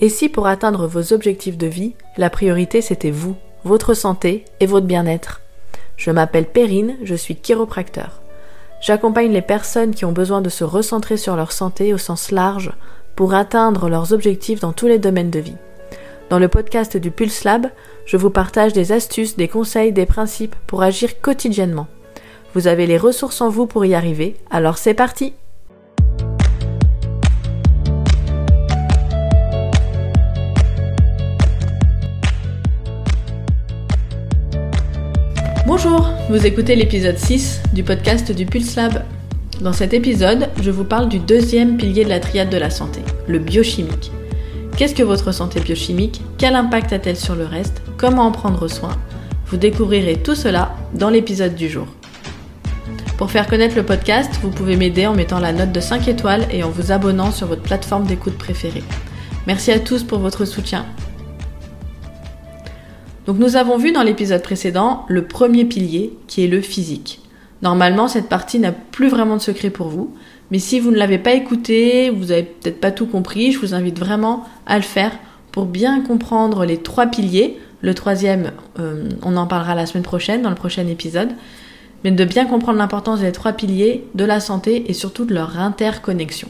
Et si pour atteindre vos objectifs de vie, la priorité c'était vous, votre santé et votre bien-être? Je m'appelle Perrine, je suis chiropracteur. J'accompagne les personnes qui ont besoin de se recentrer sur leur santé au sens large pour atteindre leurs objectifs dans tous les domaines de vie. Dans le podcast du Pulse Lab, je vous partage des astuces, des conseils, des principes pour agir quotidiennement. Vous avez les ressources en vous pour y arriver, alors c'est parti Bonjour, vous écoutez l'épisode 6 du podcast du Pulse Lab. Dans cet épisode, je vous parle du deuxième pilier de la triade de la santé, le biochimique. Qu'est-ce que votre santé biochimique? Quel impact a-t-elle sur le reste? Comment en prendre soin? Vous découvrirez tout cela dans l'épisode du jour. Pour faire connaître le podcast, vous pouvez m'aider en mettant la note de 5 étoiles et en vous abonnant sur votre plateforme d'écoute préférée. Merci à tous pour votre soutien. Donc nous avons vu dans l'épisode précédent le premier pilier qui est le physique. Normalement, cette partie n'a plus vraiment de secret pour vous, mais si vous ne l'avez pas écouté, vous n'avez peut-être pas tout compris, je vous invite vraiment à le faire pour bien comprendre les trois piliers. Le troisième, euh, on en parlera la semaine prochaine, dans le prochain épisode, mais de bien comprendre l'importance des trois piliers de la santé et surtout de leur interconnexion.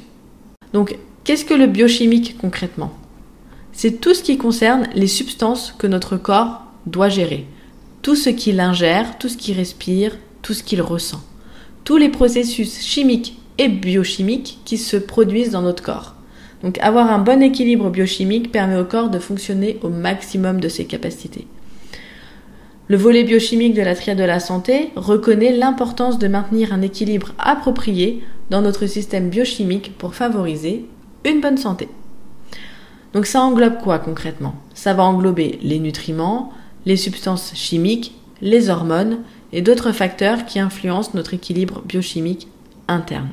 Donc, qu'est-ce que le biochimique concrètement? C'est tout ce qui concerne les substances que notre corps doit gérer. Tout ce qu'il ingère, tout ce qu'il respire, tout ce qu'il ressent. Tous les processus chimiques et biochimiques qui se produisent dans notre corps. Donc avoir un bon équilibre biochimique permet au corps de fonctionner au maximum de ses capacités. Le volet biochimique de la triade de la santé reconnaît l'importance de maintenir un équilibre approprié dans notre système biochimique pour favoriser une bonne santé. Donc ça englobe quoi concrètement? Ça va englober les nutriments, les substances chimiques, les hormones et d'autres facteurs qui influencent notre équilibre biochimique interne.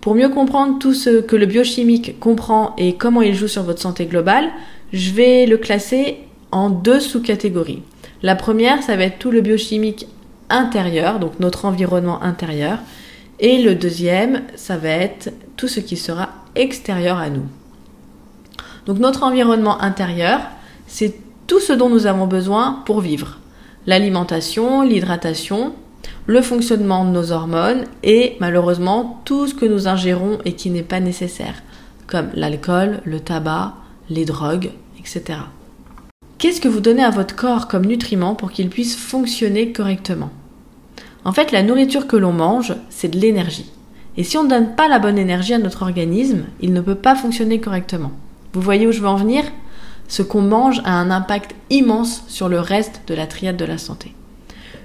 Pour mieux comprendre tout ce que le biochimique comprend et comment il joue sur votre santé globale, je vais le classer en deux sous-catégories. La première, ça va être tout le biochimique intérieur, donc notre environnement intérieur. Et le deuxième, ça va être tout ce qui sera extérieur à nous. Donc notre environnement intérieur, c'est tout ce dont nous avons besoin pour vivre. L'alimentation, l'hydratation, le fonctionnement de nos hormones et malheureusement tout ce que nous ingérons et qui n'est pas nécessaire, comme l'alcool, le tabac, les drogues, etc. Qu'est-ce que vous donnez à votre corps comme nutriments pour qu'il puisse fonctionner correctement? En fait, la nourriture que l'on mange, c'est de l'énergie. Et si on ne donne pas la bonne énergie à notre organisme, il ne peut pas fonctionner correctement. Vous voyez où je veux en venir? Ce qu'on mange a un impact immense sur le reste de la triade de la santé.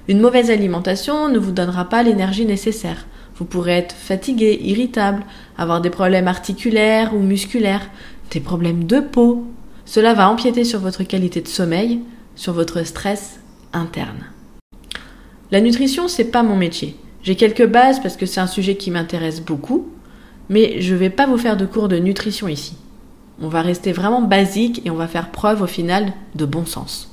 Une mauvaise alimentation ne vous donnera pas l'énergie nécessaire. Vous pourrez être fatigué, irritable, avoir des problèmes articulaires ou musculaires, des problèmes de peau. Cela va empiéter sur votre qualité de sommeil, sur votre stress interne. La nutrition, c'est pas mon métier. J'ai quelques bases parce que c'est un sujet qui m'intéresse beaucoup, mais je vais pas vous faire de cours de nutrition ici. On va rester vraiment basique et on va faire preuve au final de bon sens.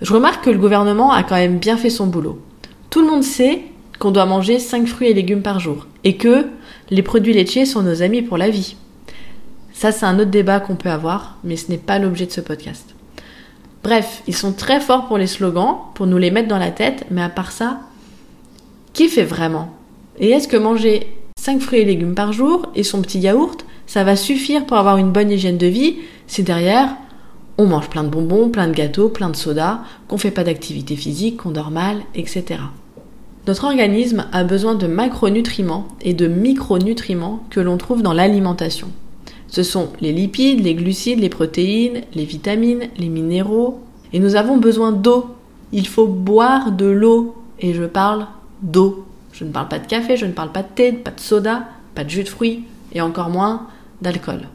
Je remarque que le gouvernement a quand même bien fait son boulot. Tout le monde sait qu'on doit manger 5 fruits et légumes par jour et que les produits laitiers sont nos amis pour la vie. Ça, c'est un autre débat qu'on peut avoir, mais ce n'est pas l'objet de ce podcast. Bref, ils sont très forts pour les slogans, pour nous les mettre dans la tête, mais à part ça, qui fait vraiment? Et est-ce que manger 5 fruits et légumes par jour et son petit yaourt, ça va suffire pour avoir une bonne hygiène de vie si derrière, on mange plein de bonbons, plein de gâteaux, plein de sodas, qu'on fait pas d'activité physique, qu'on dort mal, etc. Notre organisme a besoin de macronutriments et de micronutriments que l'on trouve dans l'alimentation. Ce sont les lipides, les glucides, les protéines, les vitamines, les minéraux. Et nous avons besoin d'eau. Il faut boire de l'eau. Et je parle d'eau. Je ne parle pas de café, je ne parle pas de thé, pas de soda, pas de jus de fruits, et encore moins d'alcool.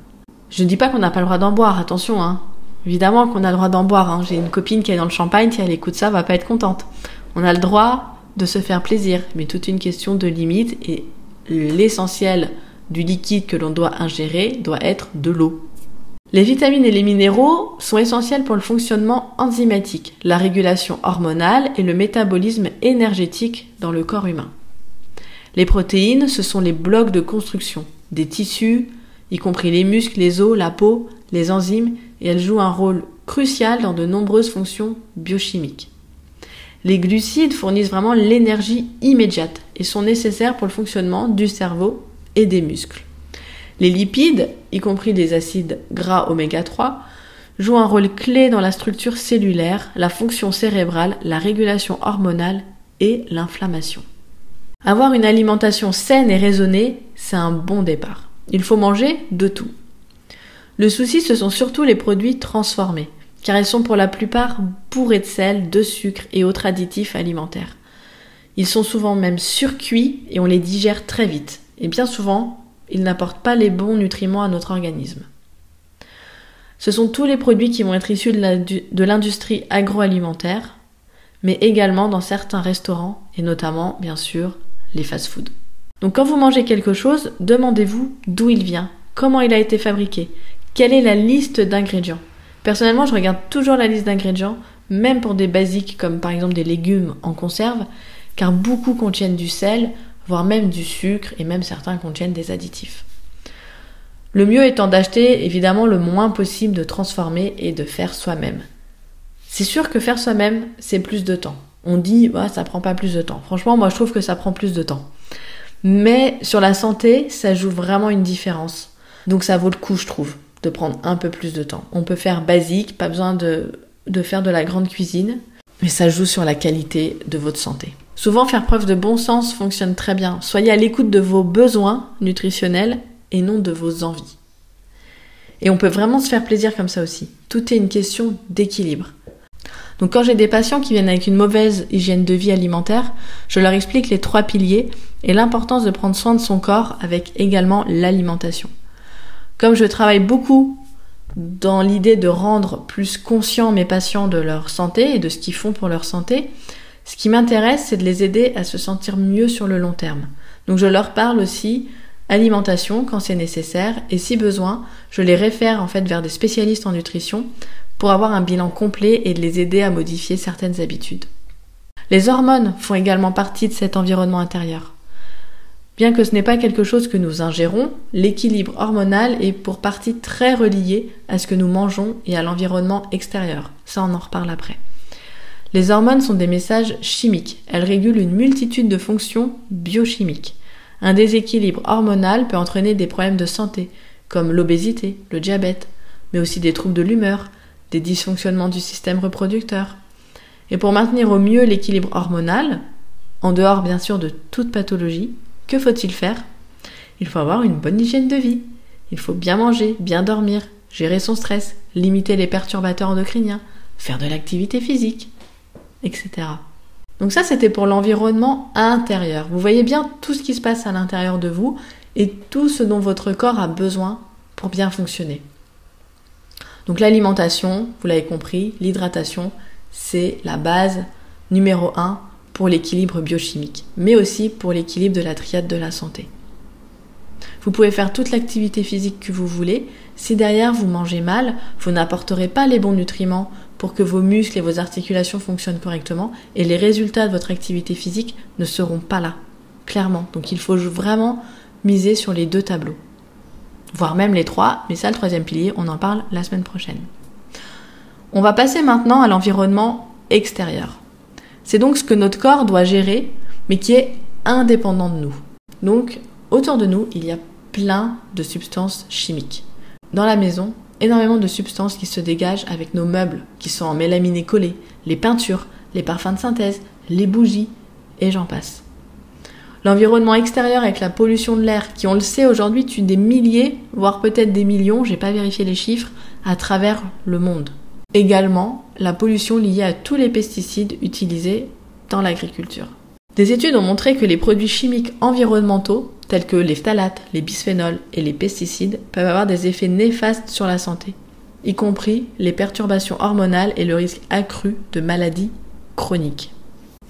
Je ne dis pas qu'on n'a pas le droit d'en boire, attention, hein. Évidemment qu'on a le droit d'en boire. Hein. J'ai une copine qui est dans le champagne, si elle écoute ça, va pas être contente. On a le droit de se faire plaisir, mais toute une question de limite et l'essentiel du liquide que l'on doit ingérer doit être de l'eau. Les vitamines et les minéraux sont essentiels pour le fonctionnement enzymatique, la régulation hormonale et le métabolisme énergétique dans le corps humain. Les protéines, ce sont les blocs de construction des tissus, y compris les muscles, les os, la peau, les enzymes et elles jouent un rôle crucial dans de nombreuses fonctions biochimiques. Les glucides fournissent vraiment l'énergie immédiate et sont nécessaires pour le fonctionnement du cerveau et des muscles. Les lipides, y compris des acides gras oméga 3, jouent un rôle clé dans la structure cellulaire, la fonction cérébrale, la régulation hormonale et l'inflammation. Avoir une alimentation saine et raisonnée, c'est un bon départ. Il faut manger de tout. Le souci, ce sont surtout les produits transformés, car ils sont pour la plupart bourrés de sel, de sucre et autres additifs alimentaires. Ils sont souvent même surcuits et on les digère très vite. Et bien souvent, ils n'apportent pas les bons nutriments à notre organisme. Ce sont tous les produits qui vont être issus de l'industrie agroalimentaire, mais également dans certains restaurants et notamment, bien sûr, les fast-foods. Donc quand vous mangez quelque chose, demandez-vous d'où il vient, comment il a été fabriqué, quelle est la liste d'ingrédients. Personnellement, je regarde toujours la liste d'ingrédients, même pour des basiques comme par exemple des légumes en conserve, car beaucoup contiennent du sel, voire même du sucre, et même certains contiennent des additifs. Le mieux étant d'acheter évidemment le moins possible de transformer et de faire soi-même. C'est sûr que faire soi-même, c'est plus de temps. On dit, bah, ça prend pas plus de temps. Franchement, moi je trouve que ça prend plus de temps. Mais sur la santé, ça joue vraiment une différence. Donc ça vaut le coup, je trouve, de prendre un peu plus de temps. On peut faire basique, pas besoin de, de faire de la grande cuisine, mais ça joue sur la qualité de votre santé. Souvent, faire preuve de bon sens fonctionne très bien. Soyez à l'écoute de vos besoins nutritionnels et non de vos envies. Et on peut vraiment se faire plaisir comme ça aussi. Tout est une question d'équilibre. Donc quand j'ai des patients qui viennent avec une mauvaise hygiène de vie alimentaire, je leur explique les trois piliers et l'importance de prendre soin de son corps avec également l'alimentation. Comme je travaille beaucoup dans l'idée de rendre plus conscients mes patients de leur santé et de ce qu'ils font pour leur santé, ce qui m'intéresse, c'est de les aider à se sentir mieux sur le long terme. Donc je leur parle aussi alimentation quand c'est nécessaire et si besoin, je les réfère en fait vers des spécialistes en nutrition pour avoir un bilan complet et de les aider à modifier certaines habitudes. Les hormones font également partie de cet environnement intérieur. Bien que ce n'est pas quelque chose que nous ingérons, l'équilibre hormonal est pour partie très relié à ce que nous mangeons et à l'environnement extérieur. Ça, on en reparle après. Les hormones sont des messages chimiques. Elles régulent une multitude de fonctions biochimiques. Un déséquilibre hormonal peut entraîner des problèmes de santé, comme l'obésité, le diabète, mais aussi des troubles de l'humeur, des dysfonctionnements du système reproducteur. Et pour maintenir au mieux l'équilibre hormonal, en dehors bien sûr de toute pathologie, que faut-il faire? Il faut avoir une bonne hygiène de vie. Il faut bien manger, bien dormir, gérer son stress, limiter les perturbateurs endocriniens, faire de l'activité physique, etc. Donc ça, c'était pour l'environnement intérieur. Vous voyez bien tout ce qui se passe à l'intérieur de vous et tout ce dont votre corps a besoin pour bien fonctionner. Donc l'alimentation, vous l'avez compris, l'hydratation, c'est la base numéro 1 pour l'équilibre biochimique, mais aussi pour l'équilibre de la triade de la santé. Vous pouvez faire toute l'activité physique que vous voulez, si derrière vous mangez mal, vous n'apporterez pas les bons nutriments pour que vos muscles et vos articulations fonctionnent correctement et les résultats de votre activité physique ne seront pas là, clairement. Donc il faut vraiment miser sur les deux tableaux, voire même les trois, mais ça le troisième pilier, on en parle la semaine prochaine. On va passer maintenant à l'environnement extérieur. C'est donc ce que notre corps doit gérer, mais qui est indépendant de nous. Donc autour de nous, il y a plein de substances chimiques. Dans la maison, énormément de substances qui se dégagent avec nos meubles, qui sont en mélaminé collé, les peintures, les parfums de synthèse, les bougies, et j'en passe. L'environnement extérieur avec la pollution de l'air, qui on le sait aujourd'hui tue des milliers, voire peut-être des millions, j'ai pas vérifié les chiffres, à travers le monde. Également, la pollution liée à tous les pesticides utilisés dans l'agriculture. Des études ont montré que les produits chimiques environnementaux, tels que les phtalates, les bisphénols et les pesticides, peuvent avoir des effets néfastes sur la santé, y compris les perturbations hormonales et le risque accru de maladies chroniques.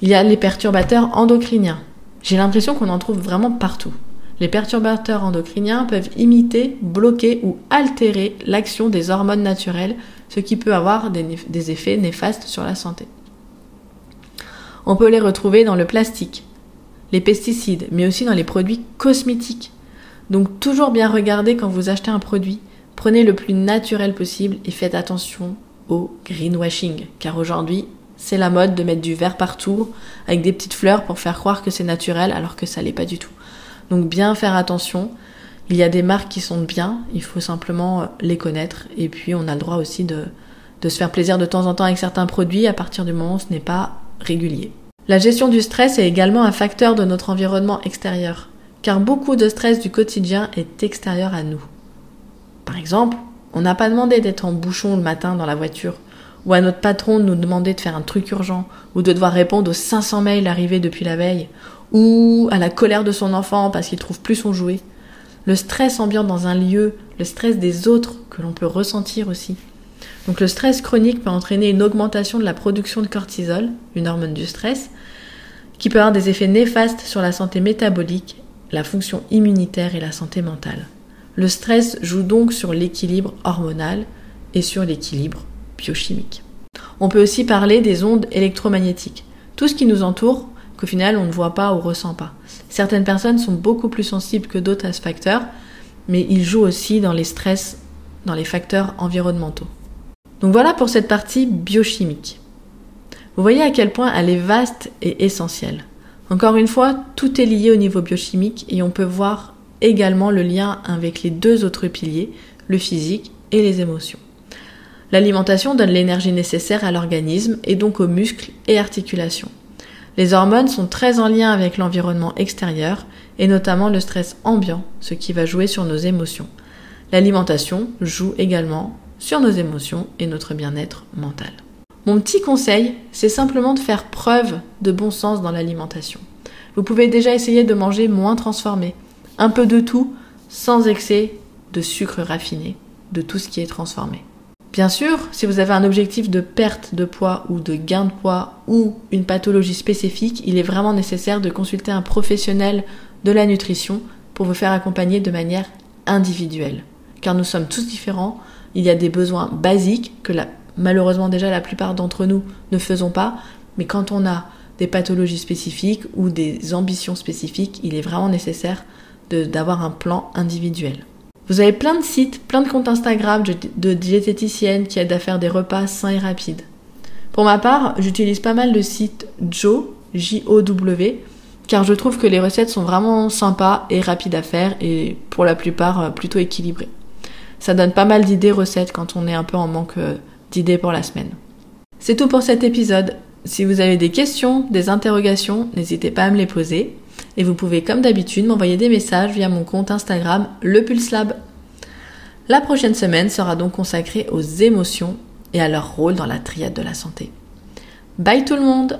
Il y a les perturbateurs endocriniens. J'ai l'impression qu'on en trouve vraiment partout. Les perturbateurs endocriniens peuvent imiter, bloquer ou altérer l'action des hormones naturelles, ce qui peut avoir des, effets néfastes sur la santé. On peut les retrouver dans le plastique, les pesticides, mais aussi dans les produits cosmétiques. Donc toujours bien regarder quand vous achetez un produit. Prenez le plus naturel possible et faites attention au greenwashing, car aujourd'hui, c'est la mode de mettre du vert partout avec des petites fleurs pour faire croire que c'est naturel alors que ça l'est pas du tout. Donc bien faire attention. Il y a des marques qui sont bien, il faut simplement les connaître. Et puis on a le droit aussi de, de se faire plaisir de temps en temps avec certains produits. À partir du moment où ce n'est pas régulier. La gestion du stress est également un facteur de notre environnement extérieur, car beaucoup de stress du quotidien est extérieur à nous. Par exemple, on n'a pas demandé d'être en bouchon le matin dans la voiture, ou à notre patron de nous demander de faire un truc urgent, ou de devoir répondre aux 500 mails arrivés depuis la veille, ou à la colère de son enfant parce qu'il trouve plus son jouet. Le stress ambiant dans un lieu, le stress des autres que l'on peut ressentir aussi. Donc le stress chronique peut entraîner une augmentation de la production de cortisol, une hormone du stress, qui peut avoir des effets néfastes sur la santé métabolique, la fonction immunitaire et la santé mentale. Le stress joue donc sur l'équilibre hormonal et sur l'équilibre biochimique. On peut aussi parler des ondes électromagnétiques, tout ce qui nous entoure qu'au final on ne voit pas ou ressent pas. Certaines personnes sont beaucoup plus sensibles que d'autres à ce facteur, mais il joue aussi dans les stress, dans les facteurs environnementaux. Donc voilà pour cette partie biochimique. Vous voyez à quel point elle est vaste et essentielle. Encore une fois, tout est lié au niveau biochimique et on peut voir également le lien avec les deux autres piliers, le physique et les émotions. L'alimentation donne l'énergie nécessaire à l'organisme et donc aux muscles et articulations. Les hormones sont très en lien avec l'environnement extérieur et notamment le stress ambiant, ce qui va jouer sur nos émotions. L'alimentation joue également sur nos émotions et notre bien-être mental. Mon petit conseil, c'est simplement de faire preuve de bon sens dans l'alimentation. Vous pouvez déjà essayer de manger moins transformé, un peu de tout, sans excès de sucre raffiné, de tout ce qui est transformé. Bien sûr, si vous avez un objectif de perte de poids ou de gain de poids ou une pathologie spécifique, il est vraiment nécessaire de consulter un professionnel de la nutrition pour vous faire accompagner de manière individuelle. Car nous sommes tous différents, il y a des besoins basiques que malheureusement déjà la plupart d'entre nous ne faisons pas, mais quand on a des pathologies spécifiques ou des ambitions spécifiques, il est vraiment nécessaire d'avoir un plan individuel. Vous avez plein de sites, plein de comptes Instagram de, diététiciennes qui aident à faire des repas sains et rapides. Pour ma part, j'utilise pas mal le site Joe, J-O-W, car je trouve que les recettes sont vraiment sympas et rapides à faire et pour la plupart euh, plutôt équilibrées. Ça donne pas mal d'idées recettes quand on est un peu en manque euh, d'idées pour la semaine. C'est tout pour cet épisode. Si vous avez des questions, des interrogations, n'hésitez pas à me les poser. Et vous pouvez, comme d'habitude, m'envoyer des messages via mon compte Instagram, le Pulse Lab. La prochaine semaine sera donc consacrée aux émotions et à leur rôle dans la triade de la santé. Bye tout le monde